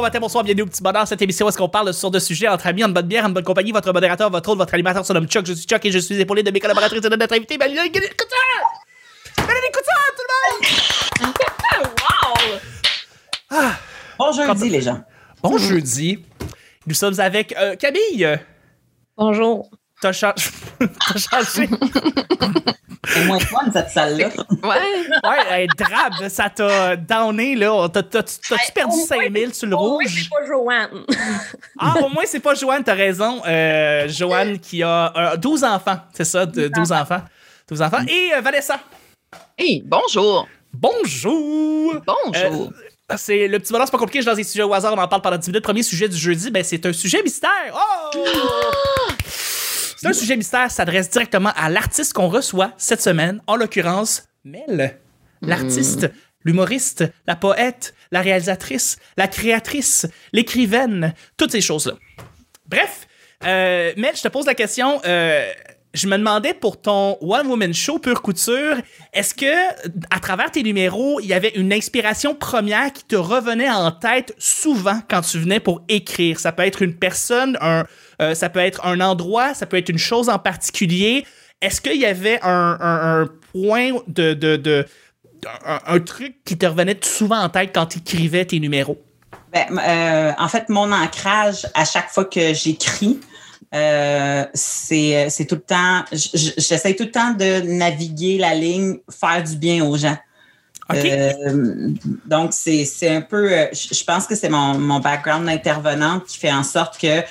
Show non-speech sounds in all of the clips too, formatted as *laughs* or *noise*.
bon matin, bonsoir, bienvenue au petit bonheur. Cette émission où est-ce qu'on parle sur de sujets entre amis, en bonne bière, en bonne compagnie. Votre modérateur, votre autre, votre animateur se nomme Chuck. Je suis Chuck et je suis épaulé de mes collaboratrices et de notre invité, Valérie Couture! Valérie Couture, tout le monde! *laughs* wow! Ah, bon jeudi, les gens. Bon jeudi. Nous sommes avec euh, Camille. Bonjour. T'as changé. *laughs* T'as changé. C'est *laughs* moins fun, cette salle-là. Ouais. Ouais, elle est drabe. Ça t'a downé, là. T'as-tu perdu 5000 sur le rouge? Oui, c'est pas Joanne. ah, au moins, c'est pas Joanne, t'as raison. Euh, Joanne qui a euh, 12 enfants, c'est ça, de, 12 enfants. 12 enfants. Et euh, Vanessa. Hey, bonjour. Bonjour. Bonjour. Euh, c'est le petit bonheur, c'est pas compliqué, je lance des sujets au hasard, on en parle pendant 10 minutes. Premier sujet du jeudi, ben c'est un sujet mystère. Oh! C'est un sujet mystère, s'adresse directement à l'artiste qu'on reçoit cette semaine, en l'occurrence Mel. L'artiste, l'humoriste, la poète, la réalisatrice, la créatrice, l'écrivaine, toutes ces choses-là. Bref, euh, Mel, je te pose la question. Euh, je me demandais pour ton One Woman Show Pure Couture, est-ce que à travers tes numéros, il y avait une inspiration première qui te revenait en tête souvent quand tu venais pour écrire? Ça peut être une personne, un, euh, ça peut être un endroit, ça peut être une chose en particulier. Est-ce qu'il y avait un, point de, de, un, truc qui te revenait souvent en tête quand tu écrivais tes numéros? Ben, euh, en fait, mon ancrage à chaque fois que j'écris, euh, c'est, c'est tout le temps, j'essaie tout le temps de naviguer la ligne, faire du bien aux gens. Euh, donc, c'est, c'est un peu, euh, je pense que c'est mon, mon background d'intervenante qui fait en sorte que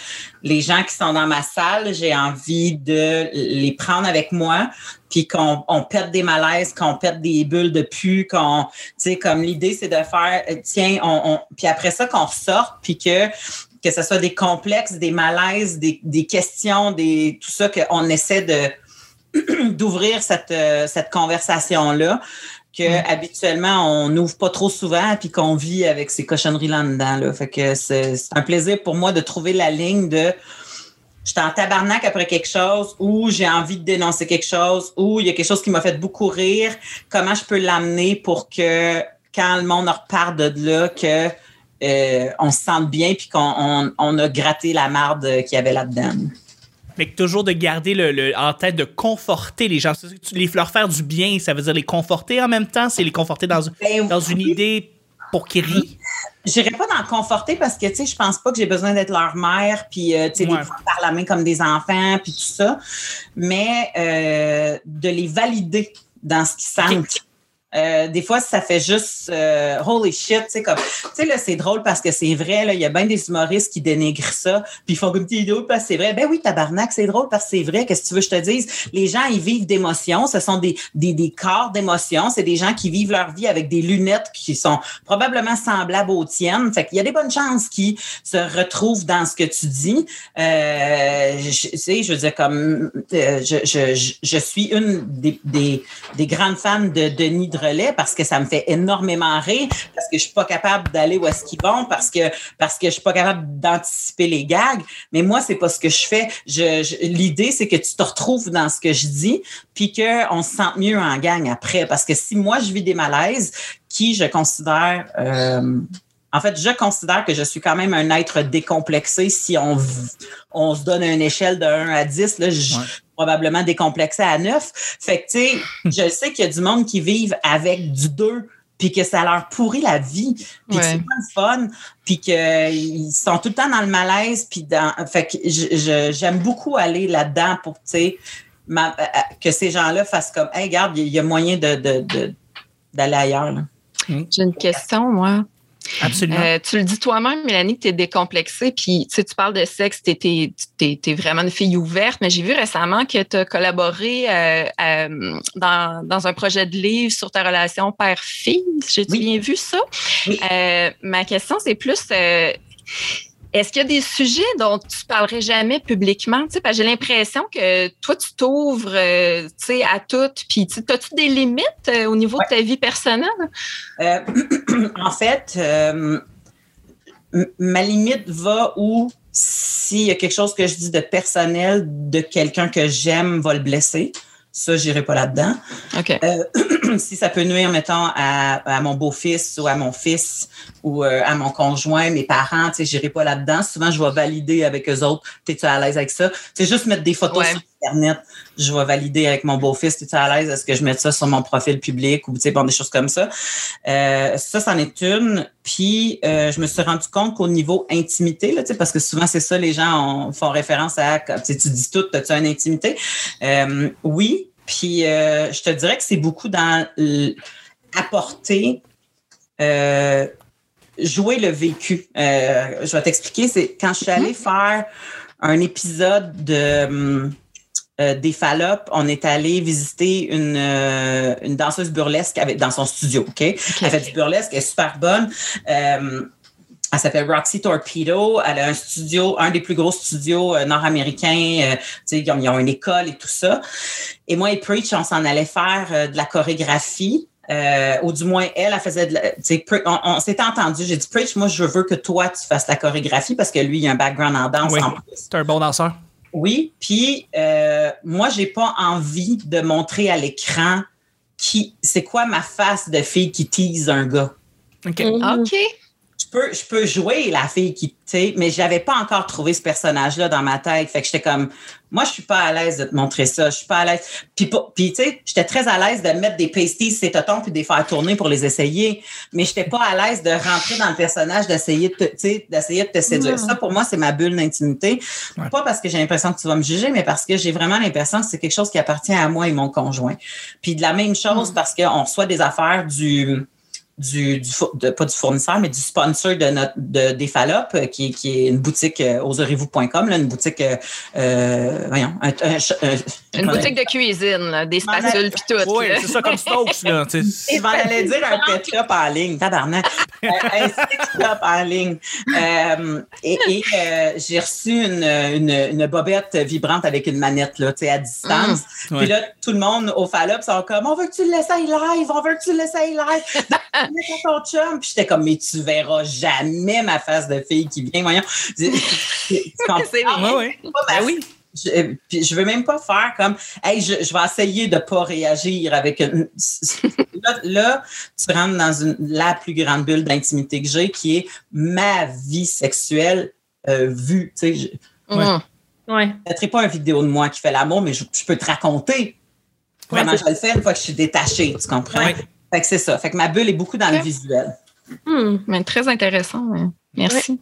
les gens qui sont dans ma salle, j'ai envie de les prendre avec moi, puis qu'on on pète des malaises, qu'on pète des bulles de pu, qu'on, tu sais, comme l'idée, c'est de faire, tiens, on, on puis après ça, qu'on ressorte, puis que que ce soit des complexes, des malaises, des, questions, des tout ça, qu'on essaie de *clears throat* d'ouvrir cette, euh, cette conversation-là que mm. habituellement on n'ouvre pas trop souvent puis qu'on vit avec ces cochonneries là-dedans. Là. Fait que c'est un plaisir pour moi de trouver la ligne de je suis en tabarnak après quelque chose ou j'ai envie de dénoncer quelque chose ou il y a quelque chose qui m'a fait beaucoup rire. Comment je peux l'amener pour que quand le monde repart de là, que euh, on se sente bien puis qu'on on, a gratté la marde qu'il y avait là-dedans. Mais toujours de garder le, en tête de conforter les gens. Les leur faire du bien, ça veut dire les conforter en même temps, c'est les conforter dans, ben dans une idée pour qu'ils rient. J'irai pas dans le conforter parce que, tu sais, je pense pas que j'ai besoin d'être leur mère, puis, euh, tu sais, les prendre par la main comme des enfants, puis tout ça. Mais euh, de les valider dans ce qu'ils sentent. Euh, des fois, ça fait juste euh, holy shit, tu sais comme, tu sais là, c'est drôle parce que c'est vrai là, il y a bien des humoristes qui dénigrent ça, puis ils font comme petit idée parce que c'est vrai. Ben oui, tabarnak, c'est drôle parce que c'est vrai. Qu'est-ce que tu veux que je te dise? Les gens ils vivent d'émotions, ce sont des des, des corps d'émotions, c'est des gens qui vivent leur vie avec des lunettes qui sont probablement semblables aux tiennes. Fait qu'il y a des bonnes chances qui se retrouvent dans ce que tu dis. Euh, je, sais, je veux dire comme, euh, je, je, je, suis une des, des grandes fans de Denis relais parce que ça me fait énormément rire, parce que je suis pas capable d'aller où est-ce qu'ils vont, parce que parce que je suis pas capable d'anticiper les gags. Mais moi, c'est pas ce que je fais. L'idée, c'est que tu te retrouves dans ce que je dis, puis qu'on se sente mieux en gang après. Parce que si moi, je vis des malaises, qui je considère... Euh, en fait, je considère que je suis quand même un être décomplexé si on, on se donne une échelle de 1 à 10. Là, je, probablement décomplexé à 9. Fait que, tu sais, *laughs* je sais qu'il y a du monde qui vivent avec du 2 puis que ça leur pourrit la vie, puis que c'est pas le fun, puis qu'ils sont tout le temps dans le malaise, puis dans... Fait que j'aime beaucoup aller là-dedans pour, tu sais, euh, euh, que ces gens-là fassent comme, hey, regarde, il y, a moyen d'aller de, de, ailleurs. J'ai une question, moi. Absolument. Euh, tu le dis toi-même, Mélanie, que tu es décomplexée, puis tu, sais, tu parles de sexe, tu es, vraiment une fille ouverte, mais j'ai vu récemment que tu as collaboré euh, euh, dans, dans, un projet de livre sur ta relation père-fille. J'ai bien vu ça. ma question, c'est plus est-ce qu'il y a des sujets dont tu parlerais jamais publiquement? Tu sais, j'ai l'impression que toi, tu t'ouvres euh, tu sais, à tout. Puis, as-tu des limites euh, au niveau de ta vie personnelle? Euh, *clears throat* en fait, ma limite va où s'il y a quelque chose que je dis de personnel de quelqu'un que j'aime va le blesser. Ça, j'irai pas là-dedans. Euh, *clears throat* si ça peut nuire, mettons, à, mon beau-fils ou à mon fils ou euh, à mon conjoint, mes parents, tu sais, j'irai pas là-dedans. Souvent, je vais valider avec eux autres. T'es-tu à l'aise avec ça? C'est juste mettre des photos sur Internet. Je vais valider avec mon beau-fils. T'es-tu à l'aise? Est-ce que je mets ça sur mon profil public ou, tu sais, bon, des choses comme ça? Euh, ça, c'en est une. Puis, je me suis rendu compte qu'au niveau intimité, là, tu sais, parce que souvent, c'est ça, les gens font référence à, tu dis tout, as-tu une intimité? oui, puis euh, je te dirais que c'est beaucoup dans apporter, euh, jouer le vécu. Euh, je vais t'expliquer, c'est quand je suis allée mhm. faire un épisode de des Fallop, on est allé visiter une, une danseuse burlesque avec, dans son studio. OK? Elle fait du burlesque, elle est super bonne. Elle s'appelle Roxy Torpedo. Elle a un studio, un des plus gros studios euh, nord-américains. Euh, ils, ont, ils, ont, une école et tout ça. Et moi et Preach, on s'en allait faire euh, de la chorégraphie. ou du moins, elle, elle faisait de la, on, on s'était entendu. J'ai dit, Preach, moi, je veux que toi, tu fasses la chorégraphie parce que lui, il a un background en danse oui, C'est un bon danseur. Oui. Puis, euh, moi, j'ai pas envie de montrer à l'écran qui, c'est quoi ma face de fille qui tease un gars. OK. OK je peux jouer la fille qui, tu sais, mais j'avais pas encore trouvé ce personnage-là dans ma tête. Fait que j'étais comme, moi, je suis pas à l'aise de te montrer ça. Je suis pas à l'aise. Puis, puis tu sais, j'étais très à l'aise de mettre des pasties, ces totons, puis de les faire tourner pour les essayer. Mais j'étais pas à l'aise de rentrer dans le personnage, d'essayer de, tu sais, d'essayer de te séduire. Ça, pour moi, c'est ma bulle d'intimité. Pas parce que j'ai l'impression que tu vas me juger, mais parce que j'ai vraiment l'impression que c'est quelque chose qui appartient à moi et mon conjoint. Puis de la même chose, parce qu'on reçoit des affaires du, du, du de, pas du fournisseur, mais du sponsor de notre de, des Fallop, euh, qui, qui est une boutique euh, oserez-vous.com, une boutique euh, euh voyons, un, une boutique de cuisine, des spatules puis tout. Oui, c'est ça comme Stokes. Là, Je m'en allais dire un pet shop en ligne, tabarnak. *laughs* un sex shop en ligne. Euh, et, et j'ai reçu une, une, une, bobette vibrante avec une manette là, à distance. Mmh. Puis là, tout le monde au Fallop sont comme on veut que tu le l'essayes live, on veut que tu l'essayes live ton chum. Puis j'étais comme, mais tu verras jamais ma face de fille qui vient. Voyons. C'est oui. Ben oui. Je, puis je veux même pas faire comme hey je, je vais essayer de pas réagir avec une... là, tu rentres dans une, la plus grande bulle d'intimité que j'ai qui est ma vie sexuelle euh, vue tu sais je, ouais. ouais. pas une vidéo de moi qui fait l'amour mais je, peux te raconter comment je le fais une fois que je suis détachée tu comprends? Fait que c'est ça. Fait que ma bulle est beaucoup dans le visuel. Hmm, mais très intéressant. Merci.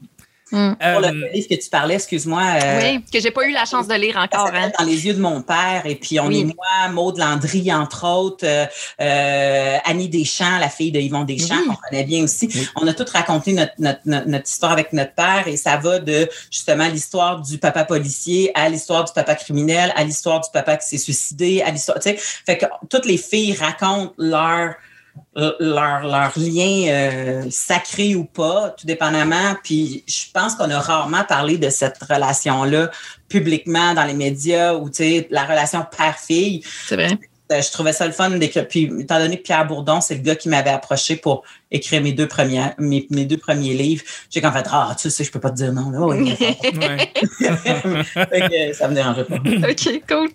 Hmm. Pour le euh, livre que tu parlais, excuse-moi. Euh, oui, que j'ai pas eu la chance de lire encore. Hein. Dans les yeux de mon père. Et puis, on est moi, Maude Landry, entre autres, euh, Annie Deschamps, la fille de Yvon Deschamps, qu'on connaît bien aussi. On a tout raconté notre, notre, notre, histoire avec notre père et ça va de justement l'histoire du papa policier à l'histoire du papa criminel, à l'histoire du papa qui s'est suicidé, à l'histoire. Tu sais, fait que toutes les filles racontent leur euh, leur, leur lien euh, sacré ou pas, tout dépendamment. Puis je pense qu'on a rarement parlé de cette relation-là publiquement dans les médias ou la relation père-fille. C'est vrai. Euh, je trouvais ça le fun d'écrire. Puis, étant donné que Pierre Bourdon, c'est le gars qui m'avait approché pour écrire mes deux premiers, mes, deux premiers livres, j'ai qu'en fait, ah, tu sais, je peux pas te dire non. Là. Oui, *laughs* *laughs* ça me dérangeait pas. OK, cool.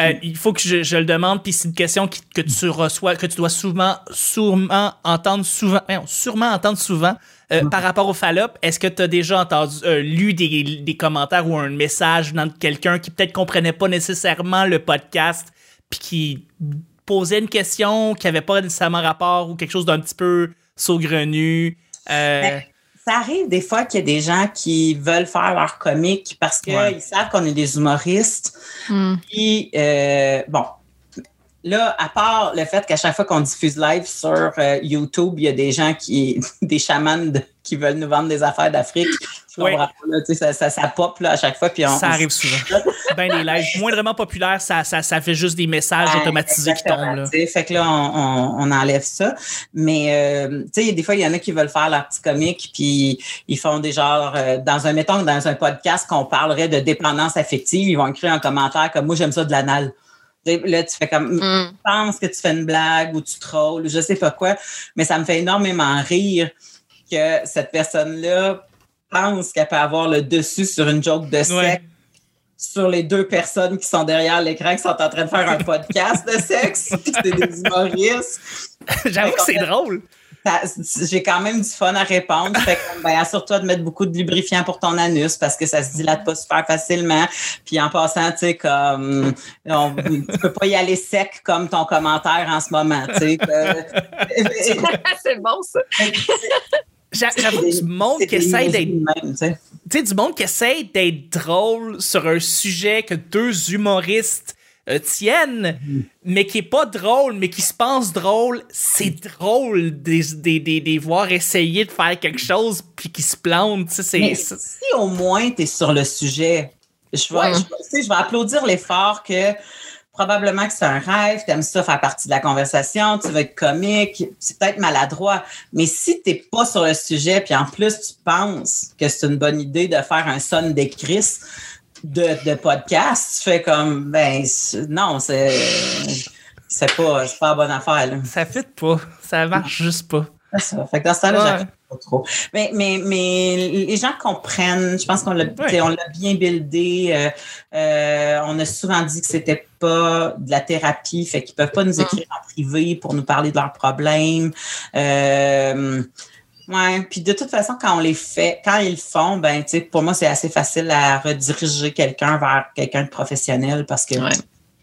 Euh, il faut que je, le demande, puis c'est une question que tu reçois, que tu dois souvent, sûrement entendre souvent, sûrement entendre souvent. Euh, par rapport au Fallop, est-ce que tu as déjà entendu, lu des, des, commentaires ou un message de quelqu'un qui peut-être comprenait pas nécessairement le podcast puis qui posait une question qui n'avait pas nécessairement rapport ou quelque chose d'un petit peu saugrenu. Euh... Ben, ça arrive des fois qu'il y a des gens qui veulent faire leur comique parce qu'ils savent qu'on est des humoristes. Hmm. Puis, euh, bon, là, à part le fait qu'à chaque fois qu'on diffuse live sur euh, YouTube, il y a des gens qui, *laughs* des chamans qui veulent nous vendre des affaires d'Afrique. ça, ça, ça, pop là, à chaque fois. Puis ça arrive souvent. *laughs* ben des lives moindrement populaires, ça, ça, ça fait juste des messages automatisés qui tombent. Là. Fait que là, on, on, enlève ça. Mais euh, tu sais, des fois, il y en a qui veulent faire leur petit comique, puis ils font des genres, euh, dans un, mettons, dans un podcast qu'on parlerait de dépendance affective, ils vont écrire un commentaire comme moi, j'aime ça de l'anal. Là, tu fais comme, mm. tu penses que tu fais une blague ou tu trolls ou je sais pas quoi, mais ça me fait énormément rire que cette personne-là pense qu'elle peut avoir le dessus sur une joke de sexe sur les deux personnes qui sont derrière l'écran qui sont en train de faire un podcast de sexe, *laughs* puis c'est des humoristes. *laughs* J'avoue que c'est drôle. J'ai quand même du fun à répondre. Fait que, ben, assure-toi de mettre beaucoup de lubrifiant pour ton anus parce que ça se dilate pas super facilement. Puis en passant, tu sais, comme on, tu peux pas y aller sec comme ton commentaire en ce moment, tu sais. *laughs* c'est bon ça. J'avoue du monde qui essaie d'être. Tu sais, du monde qui essaie d'être drôle sur un sujet que deux humoristes euh, tiennent, mm. mais qui est pas drôle, mais qui se pense drôle, c'est drôle des, des, des, des, voir essayer de faire quelque chose puis qui se plantent. Mais si au moins tu es sur le sujet, je vais, je, je vais applaudir l'effort que probablement que c'est un rêve, tu aimes ça faire partie de la conversation, tu veux être comique, c'est peut-être maladroit, mais si tu pas sur le sujet, puis en plus tu penses que c'est une bonne idée de faire un son d'écrit de, podcast, tu fais comme, ben non, c'est pas, pas la bonne affaire. Ça fit pas, ça marche juste pas. Ça. Fait que dans ce temps-là, pas trop. Mais, mais, mais les gens comprennent, je pense qu'on l'a bien buildé. Euh, euh, on a souvent dit que c'était pas de la thérapie, fait qu'ils peuvent pas nous mm. écrire en privé pour nous parler de leurs problèmes. Euh, ouais, puis de toute façon, quand on les fait, quand ils le font, ben, pour moi, c'est assez facile à rediriger quelqu'un vers quelqu'un de professionnel parce que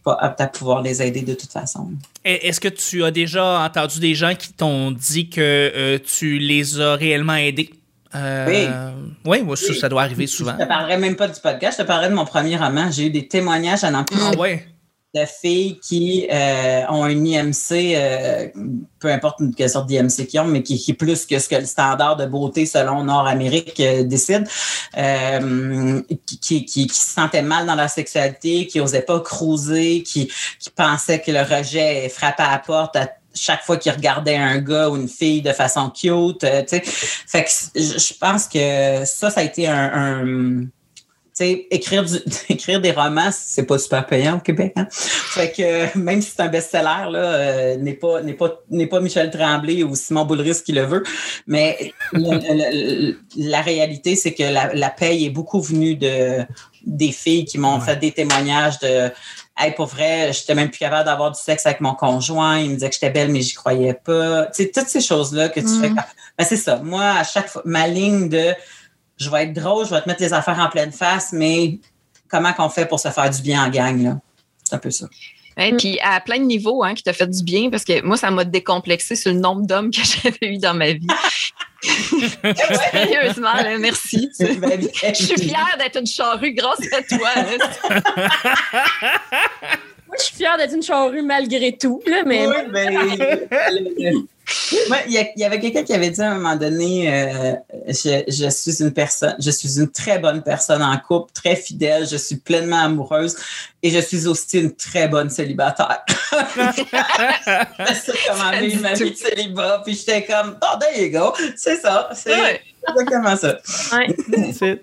pas apte à pouvoir les aider de toute façon. Est-ce que tu as déjà entendu des gens qui t'ont dit que euh, tu les as réellement aidés? Euh, oui. Oui, Ça, doit arriver souvent. Je te parlerai même pas du podcast, je te parlerai de mon premier roman. J'ai eu des témoignages à n'en plus. Ah, ouais? De filles qui euh, ont un IMC, euh, peu importe quelle sorte d'IMC qu'ils ont, mais qui, est plus que ce que le standard de beauté selon Nord-Amérique euh, décide, qui, qui, se sentaient mal dans leur sexualité, qui n'osaient pas cruiser, qui, qui pensaient que le rejet frappait à la porte à chaque fois qu'ils regardaient un gars ou une fille de façon cute. sais. Fait que je pense que ça, ça a été un sais, écrire, du, *laughs* écrire des romans, c'est pas super payant au Québec. Hein? Fait que même si c'est un best-seller, là, euh, n'est pas, n'est pas, n'est pas Michel Tremblay ou Simon Boulris qui le veut. Mais la réalité, c'est que la, la paye est beaucoup venue de des filles qui m'ont fait des témoignages de Hey, pour vrai, j'étais même plus capable d'avoir du sexe avec mon conjoint. Il me disait que j'étais belle, mais j'y croyais pas. Tu sais, toutes ces choses-là que tu fais. Mm. Ben, c'est ça. Moi, à chaque fois, ma ligne de je vais être drôle, je vais te mettre les affaires en pleine face, mais comment qu'on fait pour se faire du bien en gang, là? C'est un peu ça. Et puis à plein de niveaux, hein, qui t'a fait du bien, parce que moi, ça m'a décomplexé sur le nombre d'hommes que *laughs* j'avais eu dans ma vie. *laughs* Sérieusement, merci. Je suis fière d'être une charrue grâce à toi. *laughs* moi, je suis fière d'être une charrue malgré tout. Là, mais... Oui, mais il y, avait quelqu'un qui avait dit à un moment donné euh, je, suis une personne, je suis une très bonne personne en couple, très fidèle, je suis pleinement amoureuse et je suis aussi une très bonne célibataire. *laughs* c'est comment vivre ma vie de célibat, puis j'étais comme, oh, there you go, c'est ça, c'est exactement ça. Ouais.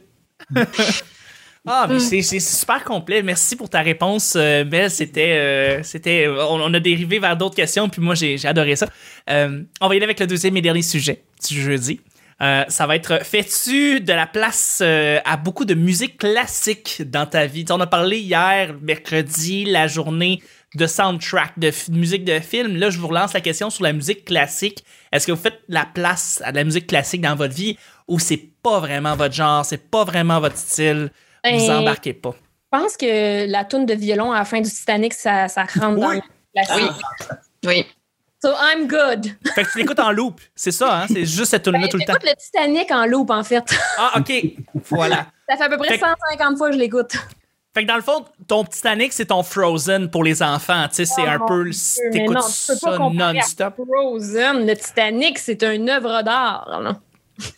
Ah, mais mm. c'est super complet. Merci pour ta réponse, euh, Mel. C'était, euh, c'était, on, a dérivé vers d'autres questions, puis moi j'ai adoré ça. Euh, on va y aller avec le deuxième et dernier sujet du jeudi. Ça va être fais-tu de la place à beaucoup de musique classique dans ta vie? on a parlé hier, mercredi, la journée de soundtrack, de musique de film. Là, je vous relance la question sur la musique classique. Est-ce que vous faites la place à de la musique classique dans votre vie ou c'est pas vraiment votre genre, c'est pas vraiment votre style? vous ben, embarquez pas. Je pense que la toune de violon à la fin du Titanic, ça, ça rentre dans la Oui. oui. So I'm good. Fait que tu l'écoutes en loop, c'est ça, hein? C'est juste cette tune-là ben, tout le temps. J'écoute le Titanic en loop, en fait. *laughs* Ah, OK. Voilà. Ça fait à peu près 150 fois que je l'écoute. Fait que dans le fond, ton Titanic, c'est ton Frozen pour les enfants. Tu sais, c'est un peu. T'écoutes ça non-stop. Frozen, le Titanic, c'est une œuvre d'art.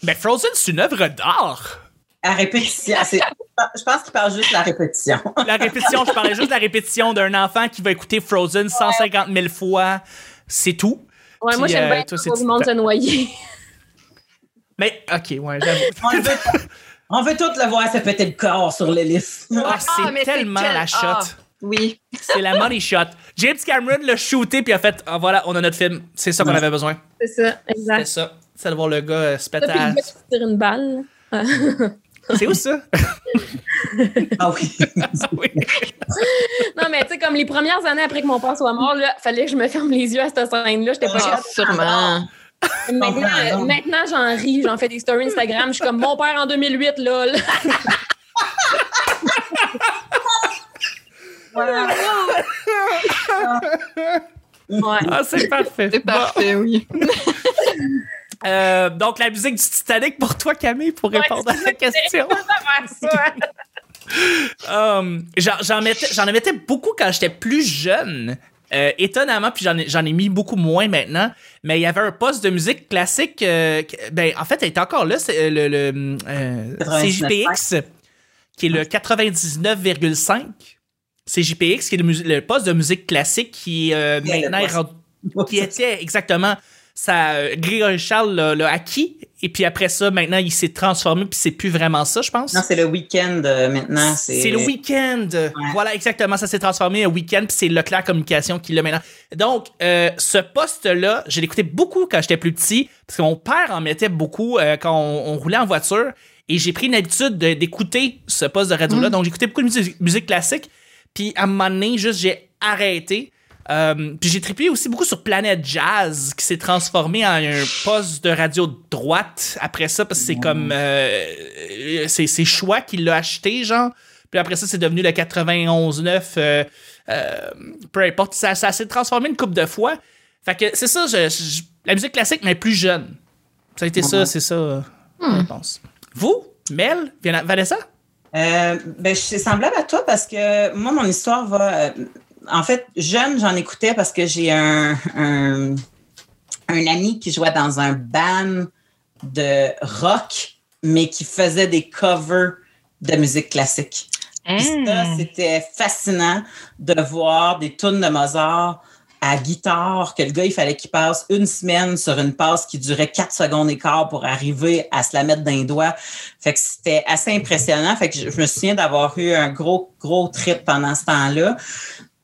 Ben, Frozen, c'est une œuvre d'art. À répétition. je pense qu'il parle juste de la répétition. la répétition, je parlais juste de la répétition d'un enfant qui va écouter Frozen 150 000 fois. C'est tout. Ouais, moi, j'aime euh, bien tout le monde se noyer. Mais, OK, ouais, j'avoue. On veut, tous le voir se péter le corps sur l'hélice. Ah, c'est ah, tellement la shot. Ah, oui. C'est la money shot. James Cameron l'a shooté puis a fait ah, voilà, on a notre film. C'est ça qu'on avait besoin. C'est ça, exact. C'est ça. C'est de voir le gars euh, se péter à... une balle. C'est où ça? *laughs* ah *laughs* oui. non, mais tu sais, comme les premières années après que mon père soit mort, il fallait que je me ferme les yeux à cette scène-là. J'étais pas ah, Sûrement. Maintenant, maintenant j'en ris, j'en fais des stories Instagram. Je suis comme mon père en 2008, lol. *laughs* Ah, c'est parfait. C'est parfait, oui. *laughs* Euh, donc, la musique du Titanic pour toi, Camille, pour répondre à la question. Um, j'en mettais, beaucoup quand j'étais plus jeune. Euh, étonnamment, puis j'en ai, mis beaucoup moins maintenant. Mais il y avait un poste de musique classique. Euh, ben, en fait, elle était encore là. C'est le, le CJPX, qui est le 99,5. CJPX, qui est le, poste de musique classique qui maintenant qui était exactement ça, euh, Grégory Charles l'a acquis. Et puis après ça, maintenant, il s'est transformé, puis c'est plus vraiment ça, je pense. Non, c'est le week-end euh, maintenant. C'est le week-end. Voilà, exactement. Ça s'est transformé en week-end, puis c'est Leclerc Communication qui l'a maintenant. Donc, euh, ce poste-là, je l'écoutais beaucoup quand j'étais plus petit, parce que mon père en mettait beaucoup quand on, roulait en voiture. Et j'ai pris une habitude d'écouter ce poste de radio-là. Mm. Donc, j'écoutais beaucoup de musique, musique classique. Puis à un moment donné, juste, j'ai arrêté. Euh, puis j'ai trippé aussi beaucoup sur Planète Jazz, qui s'est transformé en un poste de radio de droite après ça, parce que c'est comme. Euh, c'est choix qu'il l'a acheté, genre. Puis après ça, c'est devenu le 91.9. Euh, euh, peu importe, ça, ça s'est transformé une couple de fois. Fait que c'est ça, je, la musique classique, mais plus jeune. Ça a été ça, c'est ça, je hmm. pense. Vous, Mel, Vanessa? Euh, ben, c'est semblable à toi parce que moi, mon histoire va en fait, jeune, j'en écoutais parce que j'ai un, un, ami qui jouait dans un band de rock, mais qui faisait des covers de musique classique. ça, hmm. c'était fascinant de voir des tunes de Mozart à guitare, que le gars, il fallait qu'il passe une semaine sur une passe qui durait quatre secondes et quart pour arriver à se la mettre d'un doigt. Fait que c'était assez impressionnant. Fait que je me souviens d'avoir eu un gros, gros trip pendant ce temps-là.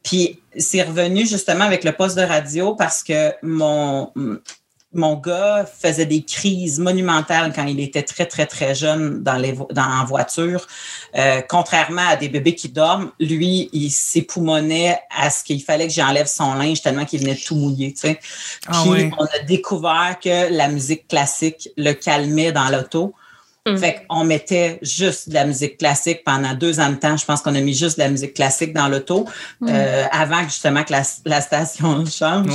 Puis c'est revenu justement avec le poste de radio parce que mon, mon gars faisait des crises monumentales quand il était très, très, très jeune dans les dans, en voiture. Euh, contrairement à des bébés qui dorment, lui, il s'époumonnait à ce qu'il fallait que j'enlève son linge tellement qu'il venait tout mouiller. Tu sais. Ah Puis on a découvert que la musique classique le calmait dans l'auto. Mm. Fait qu'on mettait juste de la musique classique pendant deux ans de temps. Je pense qu'on a mis juste de la musique classique dans l'auto mm. euh, avant justement que la, station *laughs* change.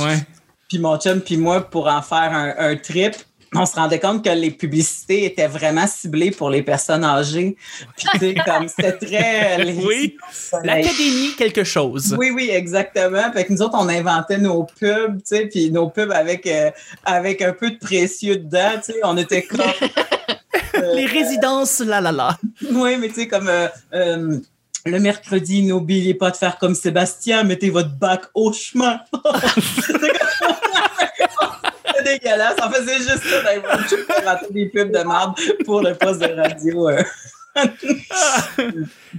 Puis mon chum puis moi, pour en faire un, trip, on se rendait compte que les publicités étaient vraiment ciblées pour les personnes âgées. Puis, tu sais, comme c'était très. oui. L'académie, quelque chose. Oui, oui, exactement. Fait que nous autres, on inventait nos pubs, tu sais, puis nos pubs avec, euh, avec un peu de précieux dedans, tu sais. On était comme. *laughs* *laughs* les résidences, là, là, là. Oui, mais tu sais, comme euh, euh, le mercredi, n'oubliez pas de faire comme Sébastien, mettez votre bac au chemin. *laughs* C'est dégueulasse. On faisait juste ça dans des pubs de merde pour le poste de radio. Euh. *laughs*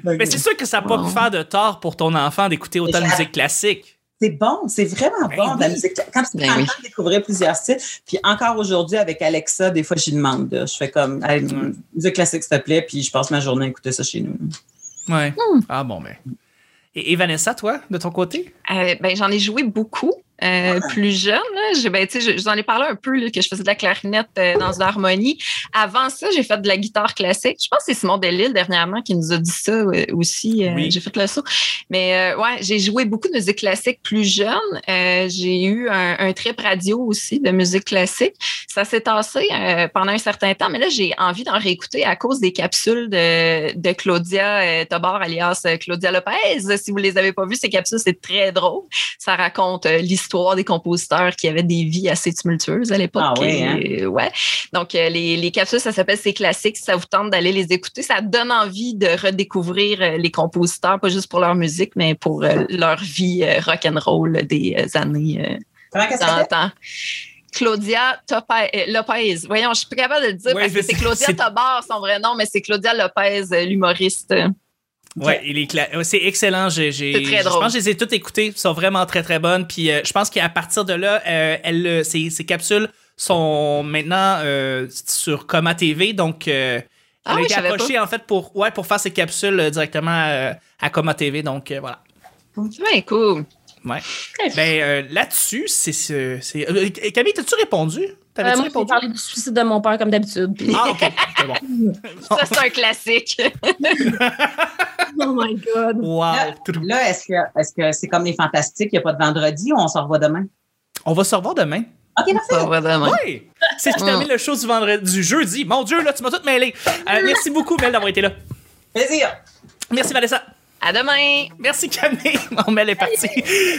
mais c'est sûr que ça n'a pas pu faire de tort pour ton enfant d'écouter autant de musique classique c'est bon, c'est vraiment ben bon, la musique. Quand tu ben oui. découvrir plusieurs styles, puis encore aujourd'hui avec Alexa, des fois, je lui demande. Je fais comme, musique classique, s'il te plaît, puis je passe ma journée à écouter ça chez nous. Ouais. Hmm. Ah bon, ben. Et, Vanessa, toi, de ton côté? Euh, ben, j'en ai joué beaucoup. Euh, plus jeune, je, ben, je, je vous en ai parlé un peu là, que je faisais de la clarinette euh, dans une harmonie. Avant ça, j'ai fait de la guitare classique. Je pense que c'est Simon Delille dernièrement qui nous a dit ça euh, aussi. J'ai fait le saut. Mais ouais, j'ai joué beaucoup de musique classique plus jeune. j'ai eu un, un, trip radio aussi de musique classique. Ça s'est tassé pendant un certain temps, mais là, j'ai envie d'en réécouter à cause des capsules de, de Claudia Tobar, alias Claudia Lopez. Si vous les avez pas vues, ces capsules, c'est très drôle. Ça raconte l'histoire histoire des compositeurs qui avaient des vies assez tumultueuses à l'époque. Ah hein? ouais, Donc, euh, les, les capsules, ça s'appelle C'est classiques. Si ça vous tente d'aller les écouter, ça donne envie de redécouvrir euh, les compositeurs, pas juste pour leur musique, mais pour euh, leur vie rock'n'roll des années Comment Claudia Lopez. Voyons, je suis plus capable de le dire parce que c'est Claudia Tobar, son vrai nom, mais c'est Claudia Lopez, l'humoriste. Ouais, c'est excellent. J'ai, je pense que je les ai toutes écoutées. Elles sont vraiment très, très bonnes. Puis euh, je pense qu'à partir de là, euh, elle, ces, ces, capsules sont maintenant euh, sur Coma TV. Donc, Elle Ah a oui, été approchée, en fait, pour, ouais, pour faire ses capsules euh, directement euh, à Coma TV. Donc, euh, voilà. C'est bien cool. Ouais. Ben, euh, là-dessus, c'est. c'est- c'est- euh, Camille, t'as-tu répondu? Euh, moi, j'ai parlé du suicide de mon père comme d'habitude. puis- Ah, ok. C'est bon. *laughs* Ça, c'est un classique. *laughs* Oh my God. Wow. Là, là, est-ce que est-ce que c'est comme les fantastiques, il n'y a pas de vendredi ou on se revoit demain? On va se revoir demain. OK, parfait. Oui! C'est ce qui termine le show du vendredi, du jeudi. Mon Dieu, là, tu m'as tout mêlé. Euh, merci beaucoup, Mel, d'avoir été là. Plaisir. Merci, Vanessa. À demain. Merci, Camille. *laughs* Mon Mel est parti.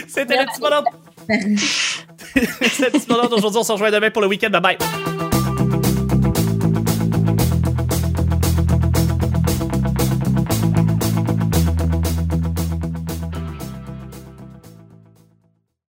C'était le petit bonheur. *laughs* *laughs* C'était le petit bonheur d'aujourd'hui. On se rejoint demain pour le week-end. Bye bye.